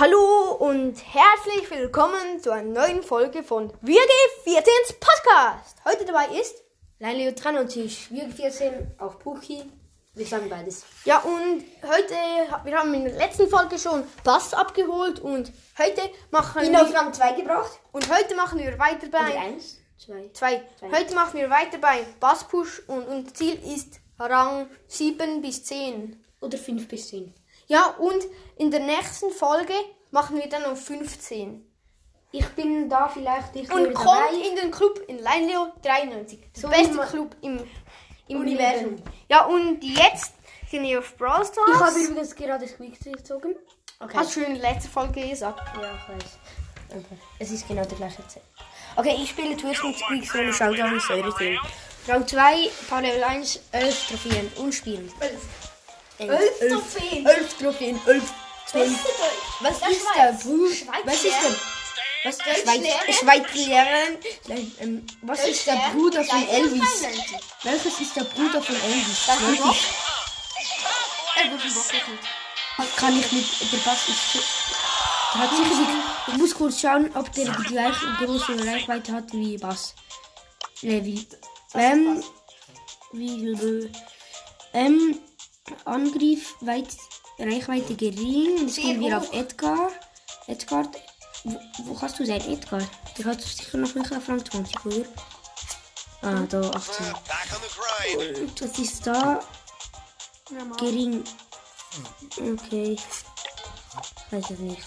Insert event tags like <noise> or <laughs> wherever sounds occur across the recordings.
Hallo und herzlich willkommen zu einer neuen Folge von WG14's Podcast. Heute dabei ist Lelio 93, wir 14 auf Puki. Wir sagen beides. ja und heute wir haben in der letzten Folge schon Bass abgeholt und heute machen Ihn auf wir Rang 2 gebracht. und heute machen wir weiter Oder bei 1, 2. zwei. Zwei. Heute machen wir weiter bei Bass Push und unser Ziel ist Rang 7 bis 10. Oder 5 bis 10. Ja und in der nächsten Folge machen wir dann auf 15. Ich bin da vielleicht nicht Und kommt dabei. in den Club in Leinleo 93. Der So beste Club im, im Universum. Universum. Ja, und jetzt sind wir auf Brawl Stars. Ich habe übrigens gerade Squeak gezogen. Okay. Hast du schon in der letzten Folge gesagt. Ja, ich weiß. Okay. Es ist genau der gleiche Zeit. Okay, ich spiele zuerst mit Squeak Solo Showdown Säure drin. Rang 2, Power Level 1, 11 Trophäen und spielen. 11 11 Trophäen. 11 Trophäen, 11 Trophäen. Was Was ist ist der Bruder? Was ist denn? Was lernen? Schweiz lernen? Nein, ähm, was ist der Bruder von Elvis? 93. Welches ist der Bruder von Elvis? Das ist. Er wird gekillt. kann ich mit der Bass ist. Der hat sicher die, ich muss kurz schauen, ob der die gleiche große Reichweite hat wie Bass. Wie. Ähm. Wie. Ähm. Angriff, weit, Reichweite gering. Jetzt Sehr gehen wir hoch. auf Edgar. Edgar. Wo, wo kannst du sein, Edgar? Der hat sicher noch nicht auf Rang 20, oder? Ah, da 18. Back on the grind. Und was ist da? Gering. Okay. Weiß es nicht.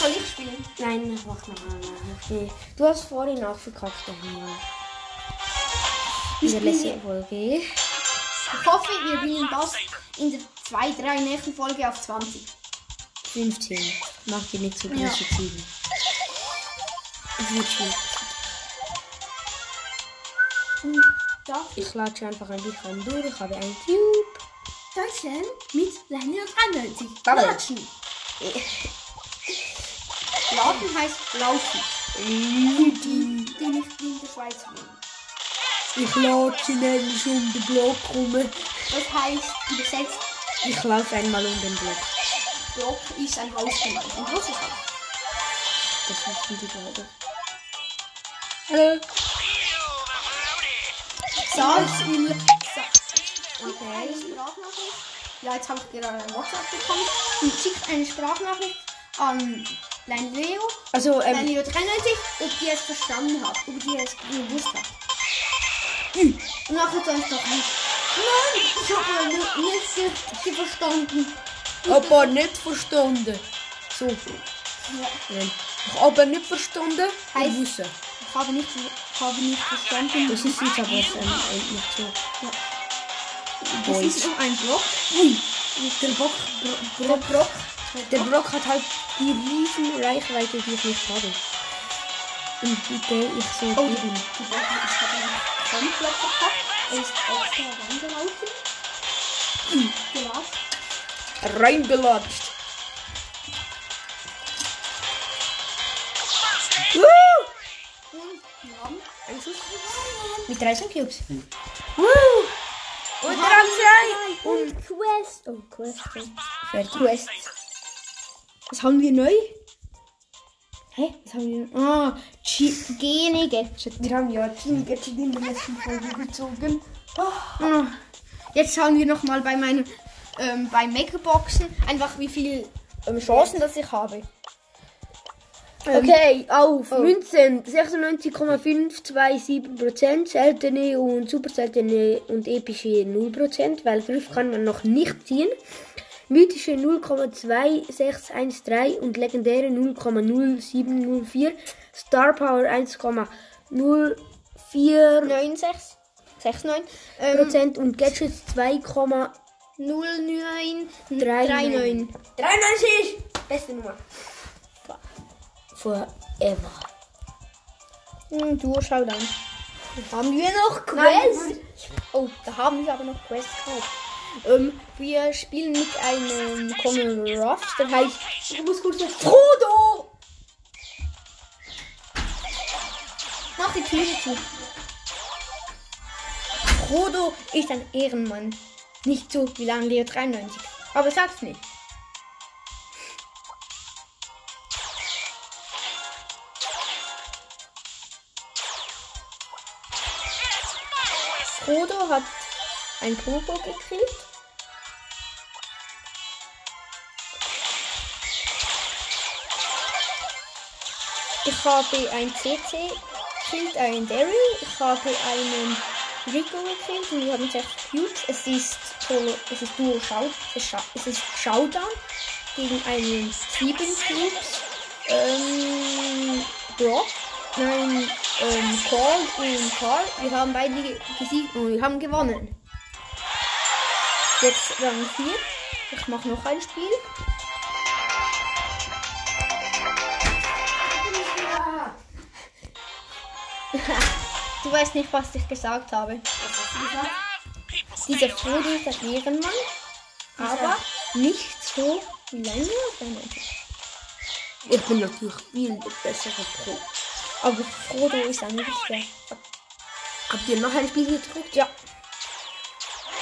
Soll ich spielen? Nein, ich mach noch einmal. Okay. Du hast vorhin nachverkauft einmal. In der letzten Folge. Ich hoffe, wir bringen das in der 2, 3 nächsten Folge auf 20. 15. Mach dir nicht so große Ja. Ziele. Es wird schwierig. Ich latsche einfach ein bisschen durch. Ich habe einen Cube. Deutschland mit Leinleo 93. Bubble. Latschen. Laden heißt laufen. Die, die nicht in der Schweiz wohnen. Ich latsche nämlich um den Block rum. Das heißt, übersetzt, Ich laufe einmal um den Block. Block ist ein Haus gemeint. Ein großes Haus. Das wissen die gerade. Hallo. Salzöl. Okay. Eine Sprachnachricht. Ja, jetzt habe ich gerade eine WhatsApp bekommen. Und schickt eine Sprachnachricht an Leinleo. Also, ähm, Leinleo 93, ob die es verstanden hat. Ob die es gewusst hat. Und nachher soll ich doch nicht. Nein, ich habe nicht, nicht verstanden. aber nicht verstanden. So. Ja. Nein. Ich habe nicht verstanden. Heißt- Ich habe nicht, ich habe nicht verstanden. Das ist jetzt aber ähm, äh, nicht so. Das Boys. ist um ein Block. Ui, der Brock, Bro, Brock, Brock, der Brock hat halt die riesen Reichweite, die ich nicht habe. Und bitte, ich soll Oh, geben. die Block ist gerade komplett verpackt. Er ist extra reingelaufen. Reingelatscht. Woo! Und wir haben Ein Schuss. Mit 13 Cubes. Woo! Und Rang 2. Und Quest. Oh, Quest. Fertig. Quest. Was haben wir neu? Hä? Was haben wir? Ah, G- Gene Gadget. Wir haben ja Team Gadget in der letzten Folge gezogen. Ah, Jetzt schauen wir noch mal bei meinen ähm, bei Megaboxen einfach wie viel ähm, Chancen das ich habe. Okay, auf oh. Münzen 96,527%, seltene und super seltene und epische 0%, weil 5 kann man noch nicht ziehen. Mythische 0,2613 und legendäre 0,0704. Star Power 1,04% 9, 6, 6, 9. Ähm, und Gadgets 2,39. 0, 9, 3, 3, 9. 93! Beste Nummer. Forever. Hm, du schau dann. Haben wir noch Nein. Quest? Oh, da haben wir aber noch Quest gekauft. Ähm, wir spielen mit einem Common Ruff, Dann heißt. Ich muss kurz Frodo! Mach die Tür zu. Frodo ist ein Ehrenmann. Nicht so wie lange Leo 93. Aber sag's nicht. Frodo hat ein Pogo gekriegt. Ich habe ein CC gekillt, einen Daryl. Ich habe einen Rico gekillt und wir haben sechs Cubes. Es ist Solo, es ist Duo Schau, es ist Showdown gegen einen sieben Cubes. Ähm, Brock, nein, ähm, Paul und Carl. Wir haben beide ge- gesiegt und wir haben gewonnen. Jetzt Rang 4. Ich mache noch ein Spiel. Du weißt nicht, was ich gesagt habe. Dieser Frodo ist ein Ehrenmann, aber nicht so wie Lenny Ich bin natürlich viel der bessere Pro. Aber Frodo ist ein richtiger. Habt ihr noch ein Spiel gedrückt? Ja,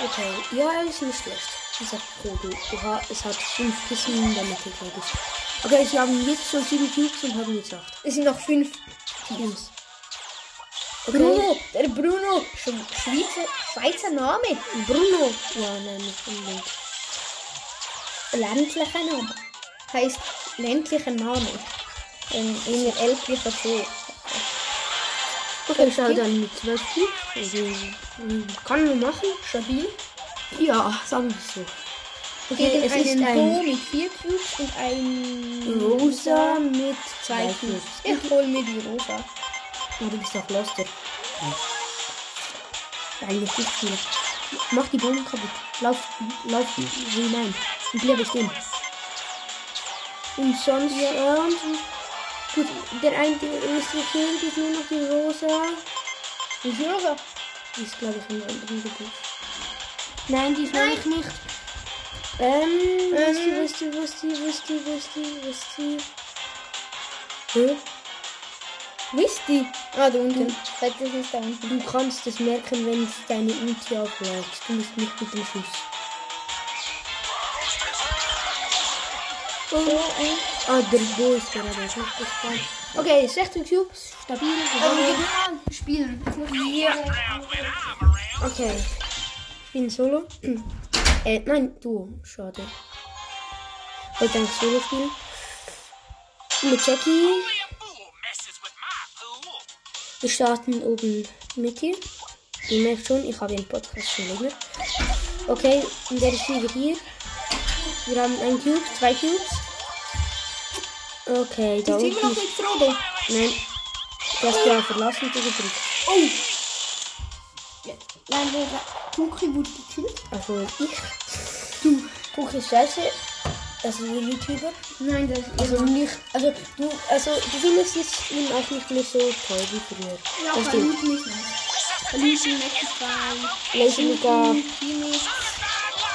Okay. Ja, ist nicht schlecht. Dieser Frodo. Oha, es hat fünf Kissen in der Mitte, glaube ich. Okay, sie haben jetzt schon sieben Cubes und haben jetzt acht. es sind noch fünf. Teams. Okay. Bruno, der Bruno, Sch- Schweizer, Schweizer Name, Bruno. Ja, nein, nicht unbedingt. ländlicher Name. Heißt ländlicher Name. In, in der ältlichen so. Okay, schau dann mit zwölf Cubes. Also, mm, kann man machen. Stabil. Ja, sagen wir es so. Okay, es ist einen Bo ein mit vier Cubes und ein Rosa mit zwei zwei Cubes. Cubes. Ich hol mir die Rosa. Oh, du bist doch Loster. Eigentlich nicht viel. Mach die Bomben kaputt. Lauf, lauf hinein. Und bleibe stehen. Und sonst, ähm, gut, der einzige ist gefehlt, ist nur noch die Rosa. Die Rosa. Die ist, glaube ich, in der anderen Gebiet. Nein, die ist noch nicht. nicht. Ähm, ist die, wo ist die, wo ist die, wo ist die, wo ist die, wo ist die? Hä? Wisst die? Ah, da unten. Das ist da unten. Du kannst es merken, wenn es deine Ulti auflädt. Du musst nicht mit dem Schuss. So, ein. Ah, der Bo ist gerade hochgefallen. Okay, 16 Cubes, stabil. Ähm, spielen. Ja. Okay. Ich bin Solo. <clears throat> äh, nein, du. Schade. Heute ein Solo spielen. Mit Jackie. Wir starten oben mit hier. Ihr merkt schon, ich habe den Podcast schon länger. Okay, und der ist wieder hier. Wir haben ein Cube, zwei Cubes. Okay, da sind wir noch unten. mit Frodo. Nein, du hast ja verlassen du gedrückt. Oh! Nein, der Tuki wurde gekillt. Also ich. Du, guck ist scheiße. Also der YouTuber. Nein, das ist Also nicht. Also du, also du findest jetzt ihn auch nicht mehr so toll wie früher. Ja, stimmt. mich nicht. Verliebt Maxi 2. Laser Luca,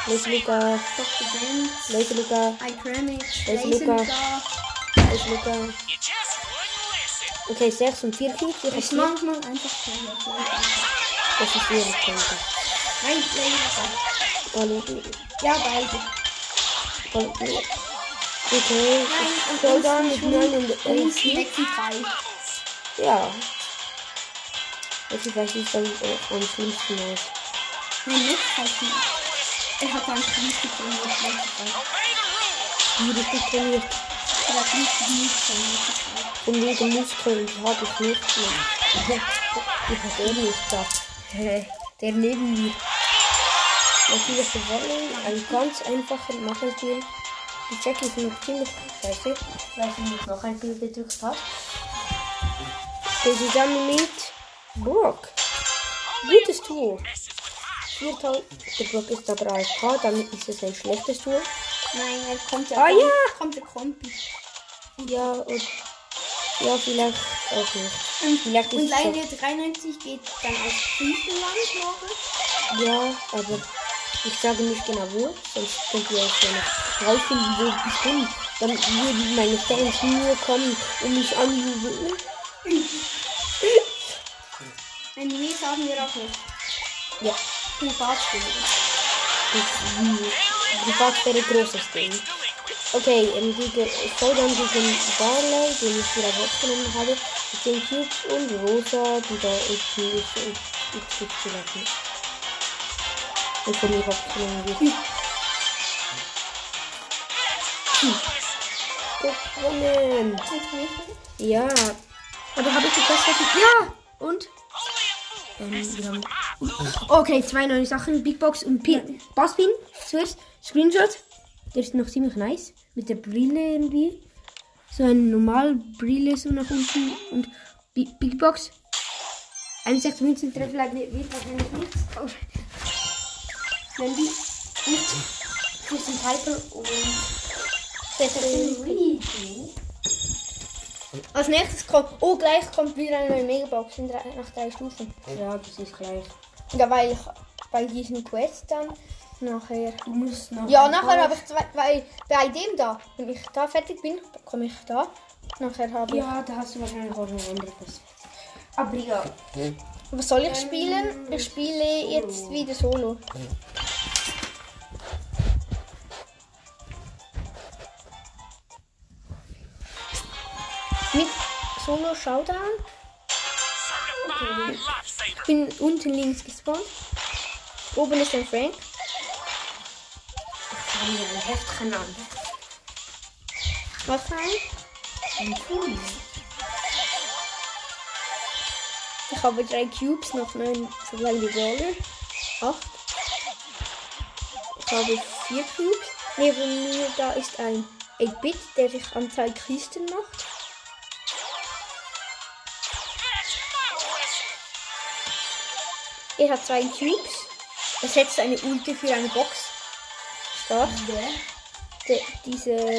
Laser Luca, Dr. Benz, Laser Luca, iCramic, Laser Luca. Laser Luca. Okay, 6 und 4 Cubes. Ich manchmal einfach so. Das ist ihre Punkte. Nein, Laser Luca. Ja, beide. Okay, Nein, Showdown mit 9 und Links 11. Maxi 3. Ja. Ich weiß nicht, dann äh, am schlimmsten aus. Nein, Max heißt nicht. Er hat dann richtig trainiert, Maxi 3. Wie richtig trainiert. Er hat nicht trainiert. Und wegen Muskeln habe ich nicht mehr. Die hat er nicht gesagt. Der neben mir. Natürlich gewonnen. Ein ganz einfacher Nachspiel. Die Jackie ist noch ziemlich scheiße, weil sie nicht noch ein Spiel gedrückt hat. Der zusammen mit Brock. Gutes Duo. 4000. Der Brock ist aber AFK, damit ist es ein schlechtes Duo. Nein, er kommt ja. Ah, ja. Kommt der Kompi. Ja, und. Ja, vielleicht auch nicht. Vielleicht Und es auch- Leine 93 geht dann auf Griechenland morgen. Ja, aber ich sage nicht genau wo, sonst könnt ihr ja noch rausfinden, wo ich bin. Dann würden meine Fans nur kommen und mich anjubeln. <laughs> Wenn wir sagen wir auch nicht. Ja, Privatspiele. und Privatsphäre großes Ding. Okay, ähm, gegen Showdown gegen Barley, den ich wieder rausgenommen habe, mit den Cubes und Rosa, die da unten ist und ich krieg sie noch nicht. Und von mir abgenommen wird. Gewonnen! Ja. Aber habe ich die Beste? Ja! Und? Ähm, wir haben. Okay, zwei neue Sachen. Big Box und Pin. Basspin. Zuerst Screenshot. Der ist noch ziemlich nice. Mit der Brille irgendwie. So eine normale Brille so nach unten. Und Bi- Big Box. 61 Münzen treffen nicht- wird wahrscheinlich nichts. Mandy. Und Christian Piper und Als nächstes kommt. Oh, gleich kommt wieder eine neue Megabox in drei, nach drei Stufen. Ja, das ist gleich. Ja, weil ich bei diesen Quest dann nachher. Du musst noch. Ja, nachher habe ich zwei. Weil bei dem da, wenn ich da fertig bin, komme ich da. Nachher habe ich. Ja, da hast du wahrscheinlich auch noch andere Quest. Aber ja. Was soll ich spielen? Ich spiele jetzt wieder Solo. Solo Showdown. Ich bin unten links gespawnt. Oben ist ein Frank. Ich habe mir ein Heftchen an. Was rein? Ein Pulli. Ich habe drei Cubes, noch neun Survival Brawler. Acht. Ich habe vier Cubes. Neben mir da ist ein 8-Bit, der sich an zwei Kisten macht. Er hat zwei Cubes. Er setzt eine Ulti für eine Box. Stark. Der, dieser,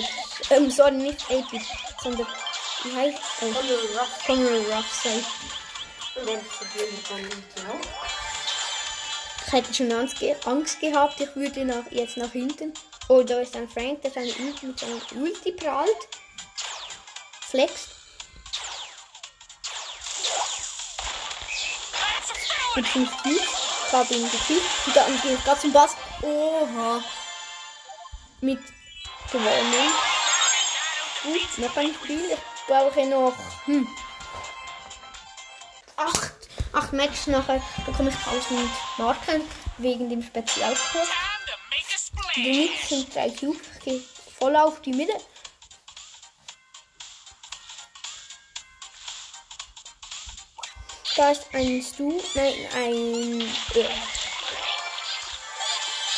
ähm, sorry, nicht 8-Bit, sondern, wie heißt er? Conor Ruff, sorry. Ich hätte schon Angst, ge Angst gehabt, ich würde nach, jetzt nach hinten. Oh, da ist ein Frank, der seine Ulti mit seinem Ulti prallt. Flext. Mit 5 Cubes. Ich habe ihn gekillt. Und dann gehe ich gerade zum Bass. Oha. Mit gewonnen. Gut, noch ein Spiel. Ich brauche noch hm, acht, acht Matches nachher bekomme ich 1000 Marken wegen dem Spezialkurs. Der Mitte sind drei Cubes. Ich gehe voll auf die Mitte. Da ist ein Stu, nein, ein, äh,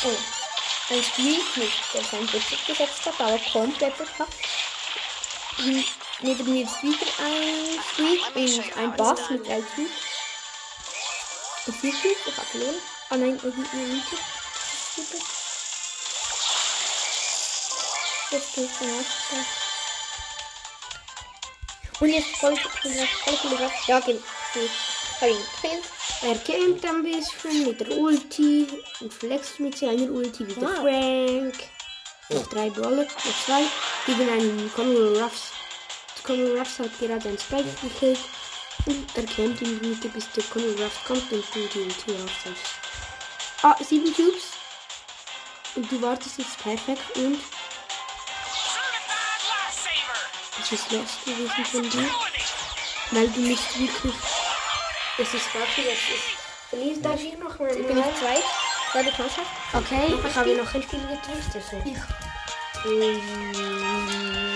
oh, ein Spiel mit, der sein Budget gesetzt hat, aber komplett verpackt. Hm, Neben mir ist wieder ein Spiel und ein Bass mit drei. Und vier Cubes, ich habe verloren. Ah nein, er gibt mir nicht. Super. Jetzt gehe ich raus. Und jetzt voll voll voll voll voll Ja, geh. geh. Ich habe ihn gekillt. Er kämpft ein bisschen mit der Ulti und flext mit seiner Ulti wie der Wow. Frank. Noch drei Brawler, noch zwei, gegen einen Conor Ruffs. Conor Ruffs hat gerade einen Spike gekillt und er kämpft in der Mitte, bis der Conor Ruffs kommt und du die Ulti aufsetzt. Ah, sieben Cubes. Und du wartest jetzt perfekt und es ist los gewesen von dir, weil du nicht wirklich... Es ist dafür, dass es verliert. Darf ich noch mal? Bin ich zweit? War die Klasse? Okay, ich habe noch ein Spiel. Also. Ich.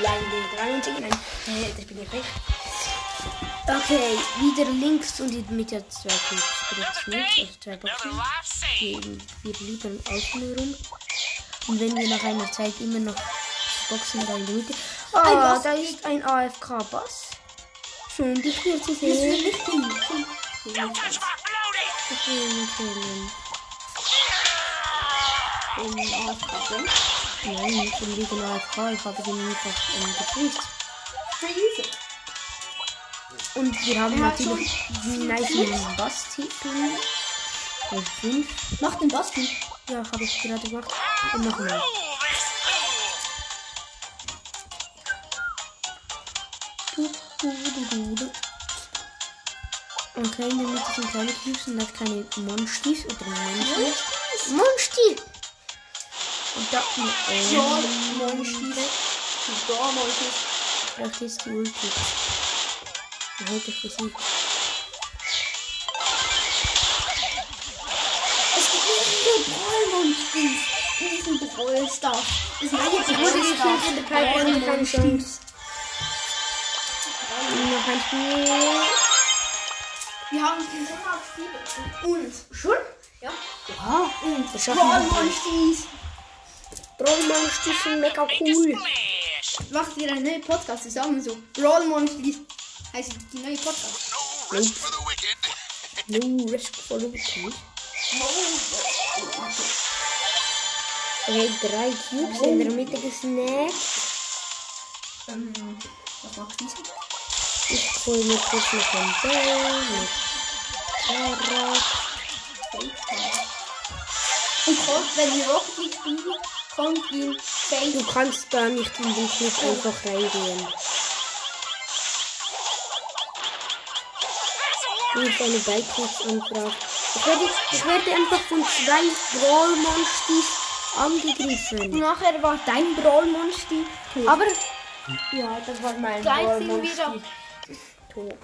Nein, den 73. Nein, äh, das bin ich nicht. Okay, wieder links und in der Mitte zwei Cubes. Rechts nicht, also zwei Boxen. Wir, wir liefern außen rum. Und wenn wir nach einer Zeit immer noch Boxen da in der Mitte. Ah, Bass. da ist ein AFK-Bass. Schön, dich hier zu sehen. Ich will ihn killen. In Aufgabe. Nein, nicht im liegen AFK. Ich habe den einfach ähm, geprüft. Und wir haben natürlich die nice fünf. Mach den Basti. Ja, habe ich gerade gemacht. Und noch mehr. Okay, in der Mitte sind kleine Cubes und das keine Monstis oder Monstis. Monstis! Und da, ähm, Ja, Monstis. Ja, Monstis. braucht jetzt die Ulti. Heute ich versucht. Es gibt mehrere Brawler Monsters in diesem Brawl Stars. Das neue Ich wurde Stars. in der Pipe Noch ein Spiel. Wir haben den schon auf sieben. Und schon? Ja. Ja, Und Das schaffen wir. Monsters. Trollmonster sind mega cool. Macht ihr einen neuen Podcast zusammen so? Brawl Monsters heißt die neue Podcast. No rest for the wicked. No risk for the wicked. Okay, drei Cubes in der Mitte gesnackt. Ähm, was macht diese? Ich hole mir kurz noch ein Bell mit Fahrrad. Und kommt, wenn die Rocket League spielen, kommt ihm Fake. Du kannst da nicht in den Club einfach reingehen. Du bist eine Beitrittsanfrage. Ich werde, ich werde einfach von zwei Brawl-Monsters angegriffen. Nachher war dein Brawl Monster tot. Aber ja, das war mein Gleich sind tot.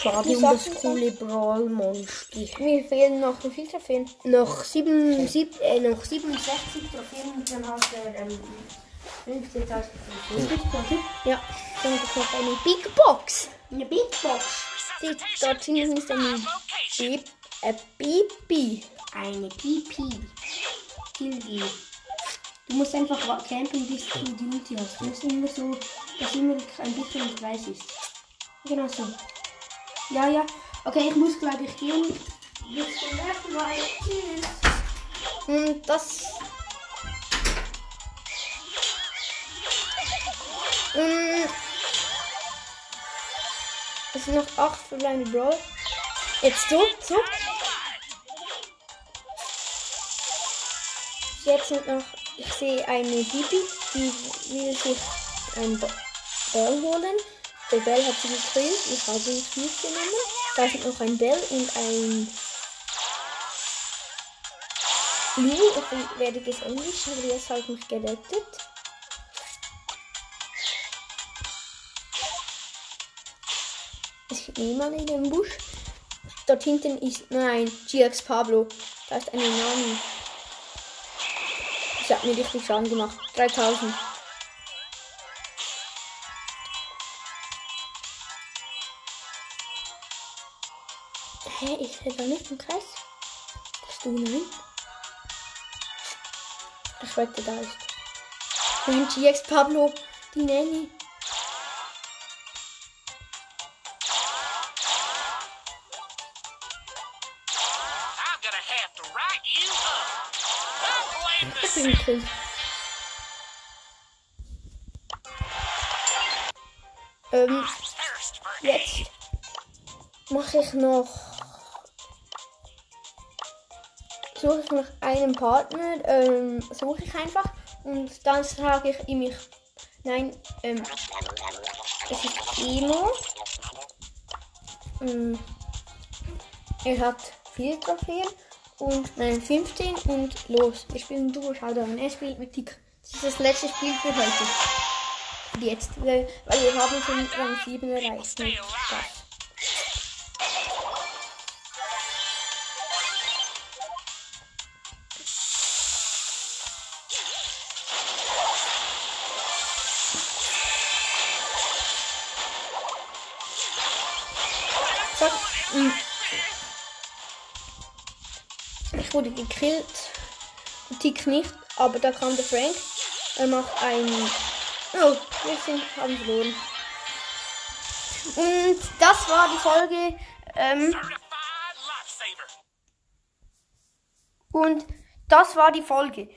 Schade um das coole Brawl-Monster. Mir fehlen noch wie viel Trophäen? Noch, sieben, sieb, äh, noch 67 Trophäen und dann hast du ähm, 15.000 Ja, dann noch eine Big Box. Eine Big Box. Die, dort hinten ist eine Location. Bib, äh, Bibi. Eine Pipi. Du musst einfach campen, bis du die Multi hast. Du musst immer so, dass immer ein bisschen im Kreis ist. Genau so. Ja, ja. Okay, ich muss glaube ich gehen. Bis zum nächsten Mal. Tschüss. Und das. Und es sind noch acht verbleibende Brawl. Jetzt so, so. Jetzt sind noch, ich sehe eine Bibi, die will sich ein Ba- Ball holen. Der Bell hat sie gekillt, ich habe ihn mitgenommen. Da sind noch ein Bell und ein Lu, ich werde das Englisch, aber habe ich mich gerettet. Es ist niemand in dem Busch. Dort hinten ist, nein, GX Pablo. Da ist eine Nami. Sie hat mir richtig Schaden gemacht. 3000. Hä, ich sehe da nicht im Kreis. Bist du nein? Ich wette, da ist. Nein, GX Pablo, die Nanny. Gekillt. Ähm, jetzt mache ich noch. Suche ich nach einem Partner, ähm, suche ich einfach und dann sage ich ihm, ich, nein, ähm, es ist Emo. Ähm, er hat vier Trophäen und nein, 15 und los. Wir spielen Duo Showdown. Er spielt mit Tick. Das ist das letzte Spiel für heute. Jetzt, weil, weil wir haben schon Rang 7 erreicht. Mit das. Zack. Ich wurde gekillt. Tick nicht, aber da kam der Frank. Er macht ein. Oh, wir sind, haben verloren. Und das war die Folge. Ähm, und das war die Folge.